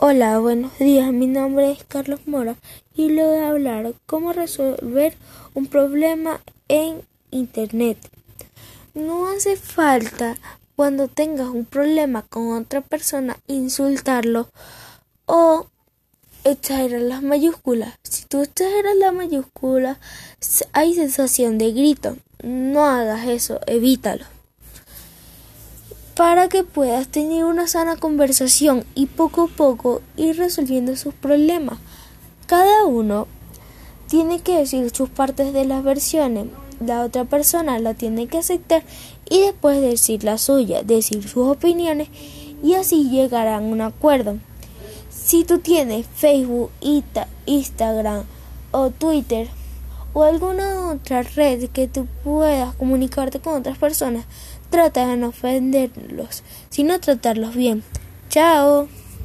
Hola, buenos días. Mi nombre es Carlos Mora y le voy a hablar cómo resolver un problema en Internet. No hace falta cuando tengas un problema con otra persona insultarlo o exagerar las mayúsculas. Si tú exageras la mayúscula, hay sensación de grito. No hagas eso, evítalo para que puedas tener una sana conversación y poco a poco ir resolviendo sus problemas. Cada uno tiene que decir sus partes de las versiones, la otra persona la tiene que aceptar y después decir la suya, decir sus opiniones y así llegar a un acuerdo. Si tú tienes Facebook, Instagram o Twitter o alguna otra red que tú puedas comunicarte con otras personas, trata de no ofenderlos, sino tratarlos bien. Chao.